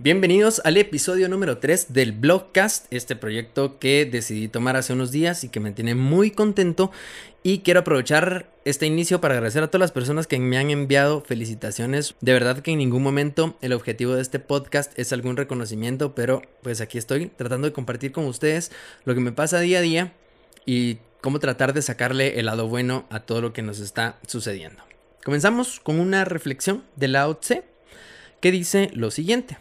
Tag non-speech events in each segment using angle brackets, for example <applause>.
Bienvenidos al episodio número 3 del Blogcast, este proyecto que decidí tomar hace unos días y que me tiene muy contento y quiero aprovechar este inicio para agradecer a todas las personas que me han enviado felicitaciones. De verdad que en ningún momento el objetivo de este podcast es algún reconocimiento, pero pues aquí estoy tratando de compartir con ustedes lo que me pasa día a día y cómo tratar de sacarle el lado bueno a todo lo que nos está sucediendo. Comenzamos con una reflexión de Lao Tse que dice lo siguiente.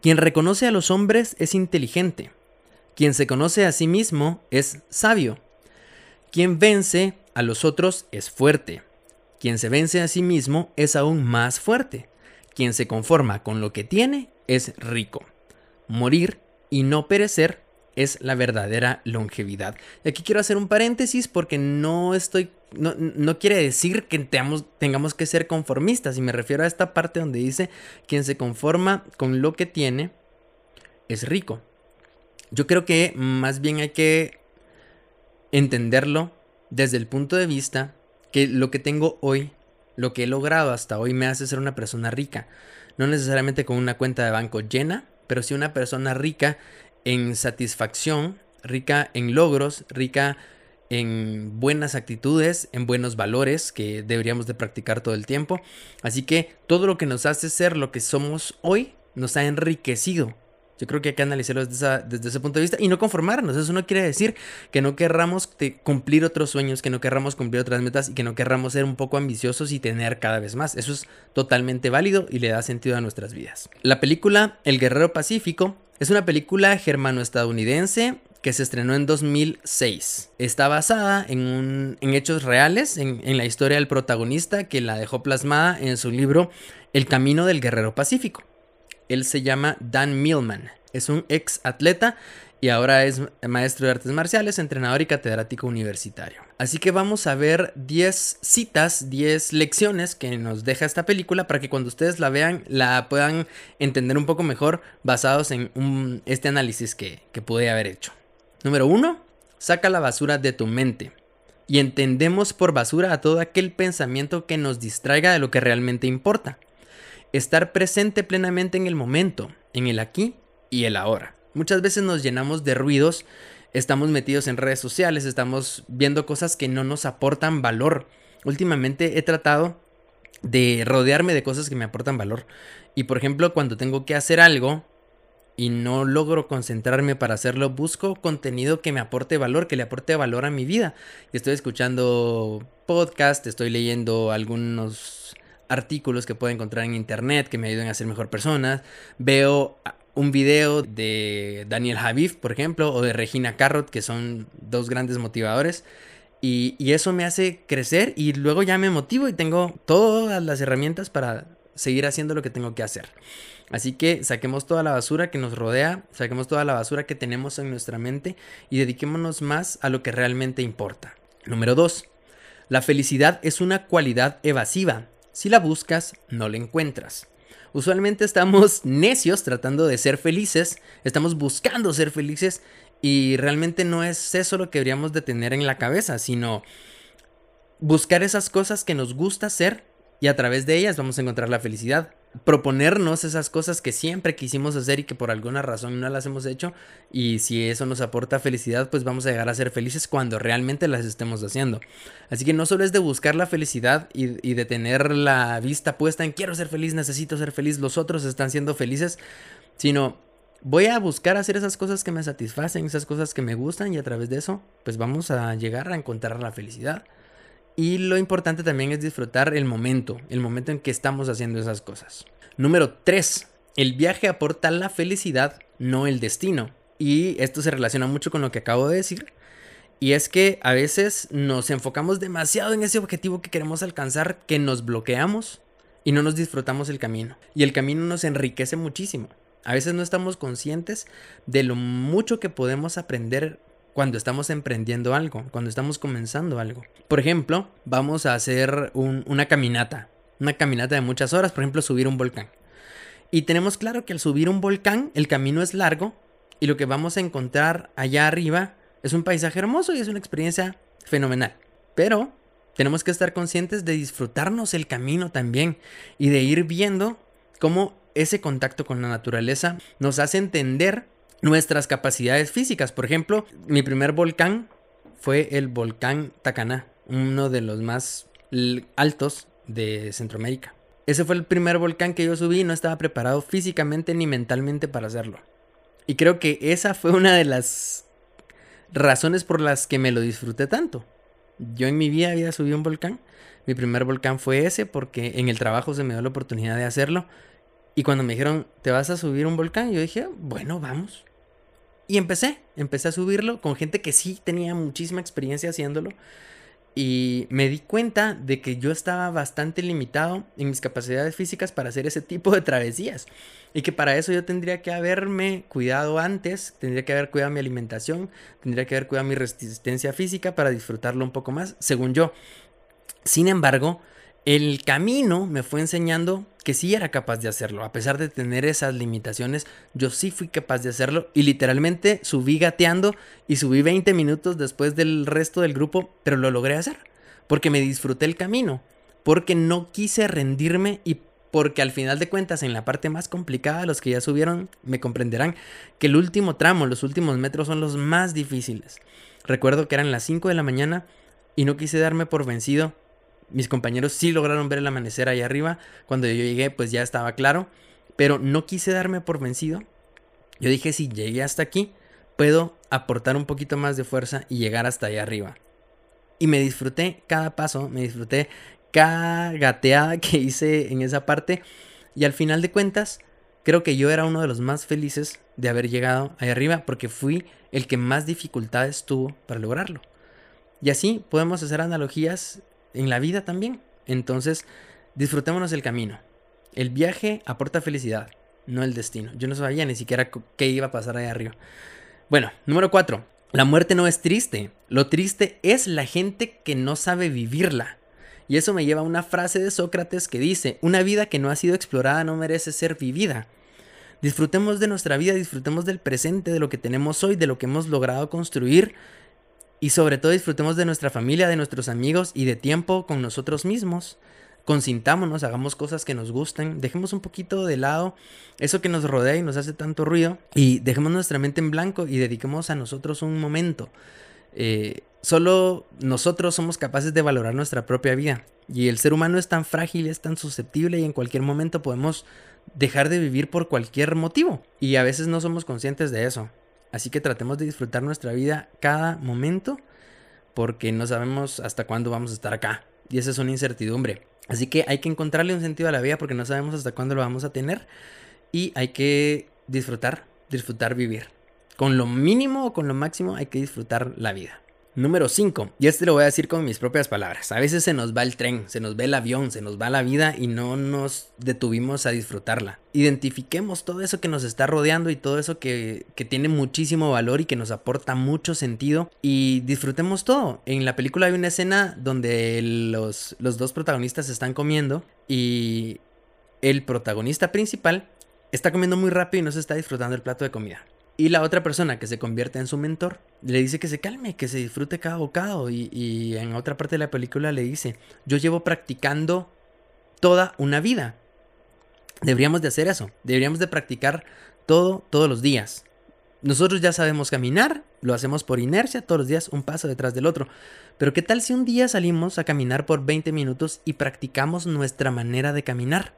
Quien reconoce a los hombres es inteligente. Quien se conoce a sí mismo es sabio. Quien vence a los otros es fuerte. Quien se vence a sí mismo es aún más fuerte. Quien se conforma con lo que tiene es rico. Morir y no perecer es la verdadera longevidad. Y aquí quiero hacer un paréntesis porque no estoy no, quiere decir que tengamos, que ser conformistas. Y me refiero a esta parte donde dice, quien se conforma con lo que tiene es rico. Yo creo que más bien hay que entenderlo desde el punto de vista que lo que tengo hoy, lo que he logrado hasta hoy me hace ser una persona rica. No necesariamente con una cuenta de banco llena, pero sí una persona rica en satisfacción, rica en logros, rica en buenas actitudes, en buenos valores que deberíamos de practicar todo el tiempo. Así que todo lo que nos hace ser lo que somos hoy nos ha enriquecido. Yo creo que hay que analizarlo desde, desde ese punto de vista y no conformarnos. Eso no quiere decir que no querramos cumplir otros sueños, que no querramos cumplir otras metas y que no querramos ser un poco ambiciosos y tener cada vez más. Eso es totalmente válido y le da sentido a nuestras vidas. La película El Guerrero Pacífico es una película germano-estadounidense que se estrenó en 2006. Está basada en, hechos reales, en, la historia del protagonista que la dejó plasmada en su libro El Camino del Guerrero Pacífico. Él se llama Dan Millman, es un ex atleta y ahora es maestro de artes marciales, entrenador y catedrático universitario. Así que vamos a ver 10 citas, 10 lecciones que nos deja esta película para que cuando ustedes la vean la puedan entender un poco mejor basados en este análisis que pude haber hecho. Número 1. Saca la basura de tu mente. Y entendemos por basura a todo aquel pensamiento que nos distraiga de lo que realmente importa. Estar presente plenamente en el momento, en el aquí y el ahora. Muchas veces nos llenamos de ruidos, estamos metidos en redes sociales, estamos viendo cosas que no nos aportan valor. Últimamente he tratado de rodearme de cosas que me aportan valor. Y por ejemplo, cuando tengo que hacer algo y no logro concentrarme para hacerlo, busco contenido que me aporte valor, que le aporte valor a mi vida. Estoy escuchando podcast, estoy leyendo algunos artículos que puedo encontrar en internet que me ayuden a ser mejor persona. Veo un video de Daniel Javif, por ejemplo, o de Regina Carrot, que son dos grandes motivadores. Y, eso me hace crecer y luego ya me motivo y tengo todas las herramientas para seguir haciendo lo que tengo que hacer. Así que saquemos toda la basura que nos rodea, saquemos toda la basura que tenemos en nuestra mente y dediquémonos más a lo que realmente importa. Número 2. La felicidad es una cualidad evasiva. Si la buscas, no la encuentras. Usualmente estamos <laughs> necios tratando de ser felices, estamos buscando ser felices y realmente no es eso lo que deberíamos de tener en la cabeza, sino buscar esas cosas que nos gusta hacer y a través de ellas vamos a encontrar la felicidad proponernos esas cosas que siempre quisimos hacer y que por alguna razón no las hemos hecho y si eso nos aporta felicidad pues vamos a llegar a ser felices cuando realmente las estemos haciendo. Así que no solo es de buscar la felicidad y, de tener la vista puesta en quiero ser feliz necesito ser feliz los otros están siendo felices sino voy a buscar hacer esas cosas que me satisfacen esas cosas que me gustan y a través de eso pues vamos a llegar a encontrar la felicidad y lo importante también es disfrutar el momento, el momento en que estamos haciendo esas cosas. Número 3. El viaje aporta la felicidad, no el destino. Y esto se relaciona mucho con lo que acabo de decir. Y es que a veces nos enfocamos demasiado en ese objetivo que queremos alcanzar que nos bloqueamos y no nos disfrutamos el camino. Y el camino nos enriquece muchísimo. A veces no estamos conscientes de lo mucho que podemos aprender cuando estamos emprendiendo algo, cuando estamos comenzando algo. Por ejemplo, vamos a hacer una caminata, una caminata de muchas horas, por ejemplo, subir un volcán. Y tenemos claro que al subir un volcán el camino es largo y lo que vamos a encontrar allá arriba es un paisaje hermoso y es una experiencia fenomenal. Pero tenemos que estar conscientes de disfrutarnos el camino también y de ir viendo cómo ese contacto con la naturaleza nos hace entender nuestras capacidades físicas. Por ejemplo, mi primer volcán fue el volcán Tacaná, uno de los más altos de Centroamérica. Ese fue el primer volcán que yo subí y no estaba preparado físicamente ni mentalmente para hacerlo. Y creo que esa fue una de las razones por las que me lo disfruté tanto. Yo en mi vida había subido un volcán. Mi primer volcán fue ese porque en el trabajo se me dio la oportunidad de hacerlo. Y cuando me dijeron, ¿te vas a subir un volcán? Yo dije, bueno, vamos. Y empecé, empecé a subirlo con gente que sí tenía muchísima experiencia haciéndolo. Y me di cuenta de que yo estaba bastante limitado en mis capacidades físicas para hacer ese tipo de travesías. Y que para eso yo tendría que haberme cuidado antes, tendría que haber cuidado mi alimentación, tendría que haber cuidado mi resistencia física para disfrutarlo un poco más, según yo. Sin embargo, el camino me fue enseñando que sí era capaz de hacerlo. A pesar de tener esas limitaciones, yo sí fui capaz de hacerlo y literalmente subí gateando y subí 20 minutos después del resto del grupo, pero lo logré hacer. Porque me disfruté el camino, porque no quise rendirme y porque al final de cuentas en la parte más complicada, los que ya subieron me comprenderán que el último tramo, los últimos metros son los más difíciles. Recuerdo que eran las 5 de la mañana y no quise darme por vencido mis compañeros sí lograron ver el amanecer ahí arriba. Cuando yo llegué, pues ya estaba claro. Pero no quise darme por vencido. Yo dije, si llegué hasta aquí, puedo aportar un poquito más de fuerza y llegar hasta allá arriba. Y me disfruté cada paso, me disfruté cada gateada que hice en esa parte. Y al final de cuentas, creo que yo era uno de los más felices de haber llegado ahí arriba porque fui el que más dificultades tuvo para lograrlo. Y así podemos hacer analogías en la vida también. Entonces, disfrutémonos el camino. El viaje aporta felicidad, no el destino. Yo no sabía ni siquiera qué iba a pasar ahí arriba. Bueno, número 4. La muerte no es triste. Lo triste es la gente que no sabe vivirla. Y eso me lleva a una frase de Sócrates que dice, una vida que no ha sido explorada no merece ser vivida. Disfrutemos de nuestra vida, disfrutemos del presente, de lo que tenemos hoy, de lo que hemos logrado construir y sobre todo disfrutemos de nuestra familia, de nuestros amigos y de tiempo con nosotros mismos. Consintámonos, hagamos cosas que nos gusten, dejemos un poquito de lado eso que nos rodea y nos hace tanto ruido y dejemos nuestra mente en blanco y dediquemos a nosotros un momento. Eh, solo nosotros somos capaces de valorar nuestra propia vida y el ser humano es tan frágil, es tan susceptible y en cualquier momento podemos dejar de vivir por cualquier motivo y a veces no somos conscientes de eso. Así que tratemos de disfrutar nuestra vida cada momento porque no sabemos hasta cuándo vamos a estar acá. Y esa es una incertidumbre. Así que hay que encontrarle un sentido a la vida porque no sabemos hasta cuándo lo vamos a tener. Y hay que disfrutar, disfrutar vivir. Con lo mínimo o con lo máximo hay que disfrutar la vida. Número 5, y este lo voy a decir con mis propias palabras. A veces se nos va el tren, se nos va el avión, se nos va la vida y no nos detuvimos a disfrutarla. Identifiquemos todo eso que nos está rodeando y todo eso que, que tiene muchísimo valor y que nos aporta mucho sentido y disfrutemos todo. En la película hay una escena donde los, los dos protagonistas están comiendo y el protagonista principal está comiendo muy rápido y no se está disfrutando el plato de comida. Y la otra persona que se convierte en su mentor le dice que se calme, que se disfrute cada bocado. Y, en otra parte de la película le dice, yo llevo practicando toda una vida. Deberíamos de hacer eso. Deberíamos de practicar todo, todos los días. Nosotros ya sabemos caminar, lo hacemos por inercia, todos los días un paso detrás del otro. Pero ¿qué tal si un día salimos a caminar por 20 minutos y practicamos nuestra manera de caminar?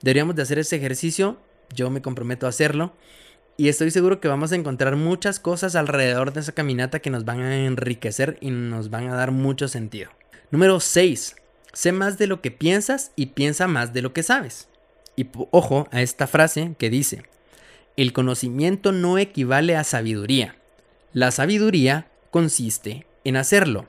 Deberíamos de hacer ese ejercicio, yo me comprometo a hacerlo y estoy seguro que vamos a encontrar muchas cosas alrededor de esa caminata que nos van a enriquecer y nos van a dar mucho sentido. Número 6. Sé más de lo que piensas y piensa más de lo que sabes. Y ojo a esta frase que dice, el conocimiento no equivale a sabiduría. La sabiduría consiste en hacerlo.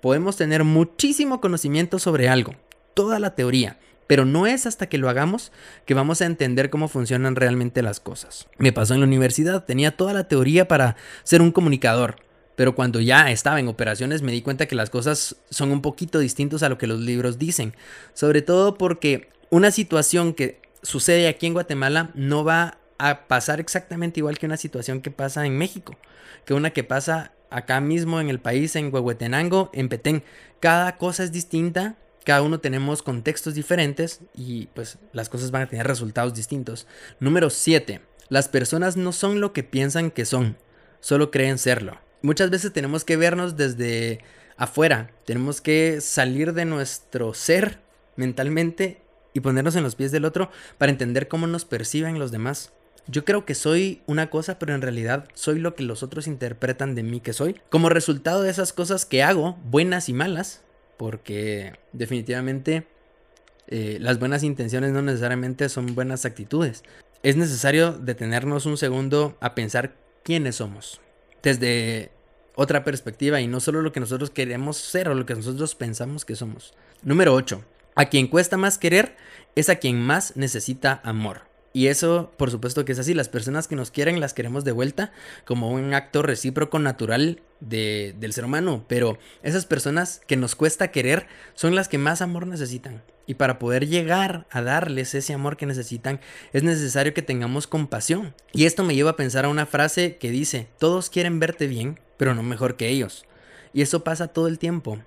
Podemos tener muchísimo conocimiento sobre algo, toda la teoría, pero no es hasta que lo hagamos que vamos a entender cómo funcionan realmente las cosas. Me pasó en la universidad, tenía toda la teoría para ser un comunicador, pero cuando ya estaba en operaciones me di cuenta que las cosas son un poquito distintas a lo que los libros dicen, sobre todo porque una situación que sucede aquí en Guatemala no va a pasar exactamente igual que una situación que pasa en México, que una que pasa acá mismo en el país, en Huehuetenango, en Petén. Cada cosa es distinta Cada uno tenemos contextos diferentes y pues las cosas van a tener resultados distintos. Número 7. Las personas no son lo que piensan que son, solo creen serlo. Muchas veces tenemos que vernos desde afuera, tenemos que salir de nuestro ser mentalmente y ponernos en los pies del otro para entender cómo nos perciben los demás. Yo creo que soy una cosa, pero en realidad soy lo que los otros interpretan de mí que soy. Como resultado de esas cosas que hago, buenas y malas, porque definitivamente eh, las buenas intenciones no necesariamente son buenas actitudes. Es necesario detenernos un segundo a pensar quiénes somos. Desde otra perspectiva y no solo lo que nosotros queremos ser o lo que nosotros pensamos que somos. Número 8. A quien cuesta más querer es a quien más necesita amor. Y eso, por supuesto que es así. Las personas que nos quieren las queremos de vuelta como un acto recíproco natural de, del ser humano. Pero esas personas que nos cuesta querer son las que más amor necesitan. Y para poder llegar a darles ese amor que necesitan, es necesario que tengamos compasión. Y esto me lleva a pensar a una frase que dice, todos quieren verte bien, pero no mejor que ellos. Y eso pasa todo el tiempo.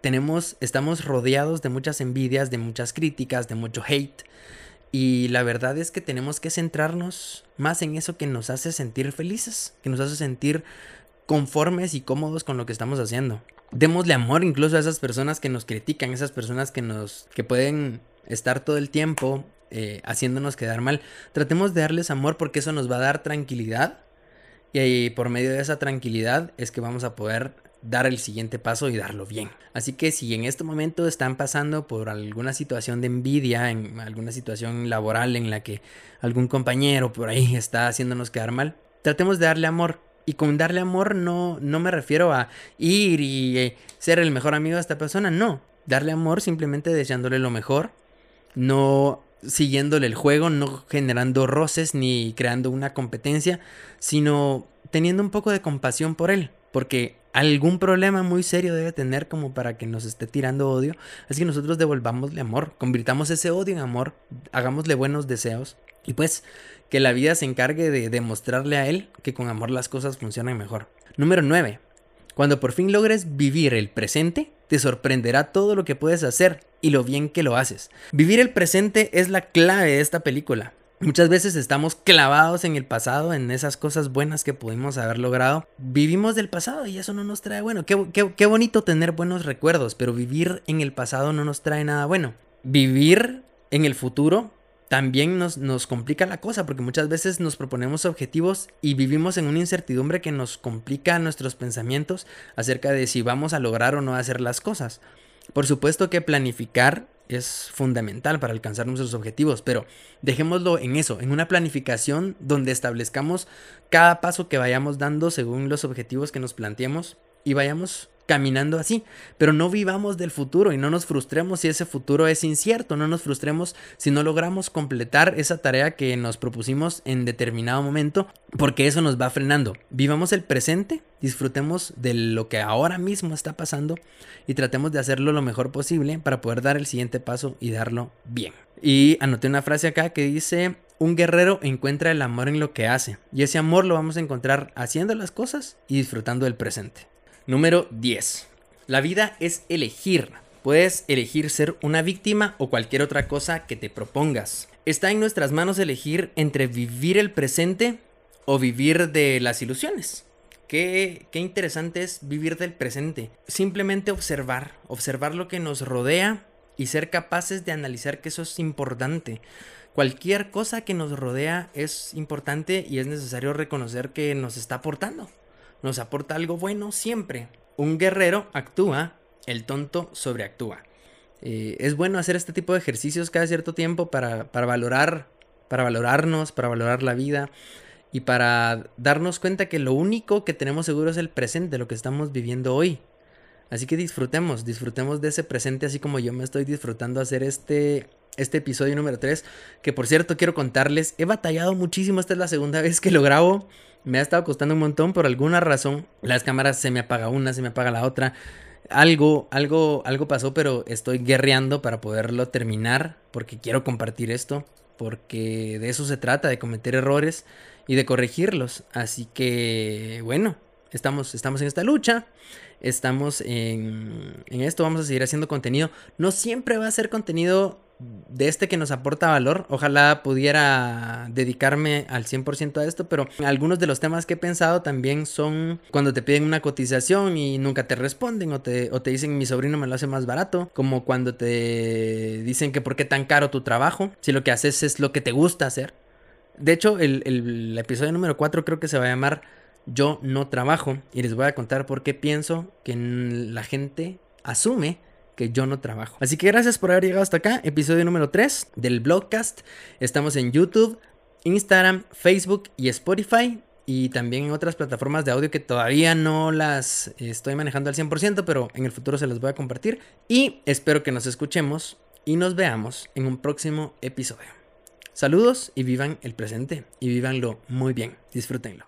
Tenemos, estamos rodeados de muchas envidias, de muchas críticas, de mucho hate. Y la verdad es que tenemos que centrarnos más en eso que nos hace sentir felices, que nos hace sentir conformes y cómodos con lo que estamos haciendo. Démosle amor incluso a esas personas que nos critican, esas personas que nos que pueden estar todo el tiempo eh, haciéndonos quedar mal. Tratemos de darles amor porque eso nos va a dar tranquilidad y por medio de esa tranquilidad es que vamos a poder dar el siguiente paso y darlo bien. Así que si en este momento están pasando por alguna situación de envidia, en alguna situación laboral en la que algún compañero por ahí <laughs> está haciéndonos quedar mal, tratemos de darle amor. Y con darle amor no, no me refiero a ir y eh, ser el mejor amigo de esta persona, no. Darle amor simplemente deseándole lo mejor, no siguiéndole el juego, no generando roces ni creando una competencia, sino teniendo un poco de compasión por él, porque algún problema muy serio debe tener como para que nos esté tirando odio. Así que nosotros devolvámosle amor, convirtamos ese odio en amor, hagámosle buenos deseos y pues que la vida se encargue de demostrarle a él que con amor las cosas funcionan mejor. Número 9. Cuando por fin logres vivir el presente, te sorprenderá todo lo que puedes hacer y lo bien que lo haces. Vivir el presente es la clave de esta película. Muchas veces estamos clavados en el pasado, en esas cosas buenas que pudimos haber logrado. Vivimos del pasado y eso no nos trae bueno. Qué, qué, bonito tener buenos recuerdos, pero vivir en el pasado no nos trae nada bueno. Vivir en el futuro también nos, nos, complica la cosa porque muchas veces nos proponemos objetivos y vivimos en una incertidumbre que nos complica nuestros pensamientos acerca de si vamos a lograr o no hacer las cosas. Por supuesto que planificar es fundamental para alcanzar nuestros objetivos, pero dejémoslo en eso, en una planificación donde establezcamos cada paso que vayamos dando según los objetivos que nos planteemos y vayamos caminando así, pero no vivamos del futuro y no nos frustremos si ese futuro es incierto, no nos frustremos si no logramos completar esa tarea que nos propusimos en determinado momento, porque eso nos va frenando. Vivamos el presente, disfrutemos de lo que ahora mismo está pasando y tratemos de hacerlo lo mejor posible para poder dar el siguiente paso y darlo bien. Y anoté una frase acá que dice, un guerrero encuentra el amor en lo que hace y ese amor lo vamos a encontrar haciendo las cosas y disfrutando del presente. Número 10. La vida es elegir. Puedes elegir ser una víctima o cualquier otra cosa que te propongas. Está en nuestras manos elegir entre vivir el presente o vivir de las ilusiones. Qué, qué, interesante es vivir del presente. Simplemente observar, observar lo que nos rodea y ser capaces de analizar que eso es importante. Cualquier cosa que nos rodea es importante y es necesario reconocer que nos está aportando nos aporta algo bueno siempre. Un guerrero actúa, el tonto sobreactúa. Eh, es bueno hacer este tipo de ejercicios cada cierto tiempo para, para valorar, para valorarnos, para valorar la vida y para darnos cuenta que lo único que tenemos seguro es el presente, lo que estamos viviendo hoy. Así que disfrutemos, disfrutemos de ese presente así como yo me estoy disfrutando hacer este, este episodio número 3, que por cierto quiero contarles, he batallado muchísimo, esta es la segunda <laughs> vez que lo grabo, me ha estado costando un montón por alguna razón. Las cámaras se me apaga una, se me apaga la otra. Algo, algo, algo pasó, pero estoy guerreando para poderlo terminar porque quiero compartir esto, porque de eso se trata, de cometer errores y de corregirlos. Así que, bueno, estamos, estamos en esta lucha, estamos en, en esto, vamos a seguir haciendo contenido. No siempre va a ser contenido de este que nos aporta valor. Ojalá pudiera dedicarme al 100% a esto, pero algunos de los temas que he pensado también son cuando te piden una cotización y nunca te responden o te, o te dicen mi sobrino me lo hace más barato, como cuando te dicen que por qué tan caro tu trabajo, si lo que haces es lo que te gusta hacer. De hecho, el, el episodio número 4 creo que se va a llamar Yo no trabajo y les voy a contar por qué pienso que la gente asume que yo no trabajo. Así que gracias por haber llegado hasta acá, episodio número 3 del blogcast. Estamos en YouTube, Instagram, Facebook y Spotify. Y también en otras plataformas de audio que todavía no las estoy manejando al 100%, pero en el futuro se las voy a compartir. Y espero que nos escuchemos y nos veamos en un próximo episodio. Saludos y vivan el presente y vívanlo muy bien. Disfrútenlo.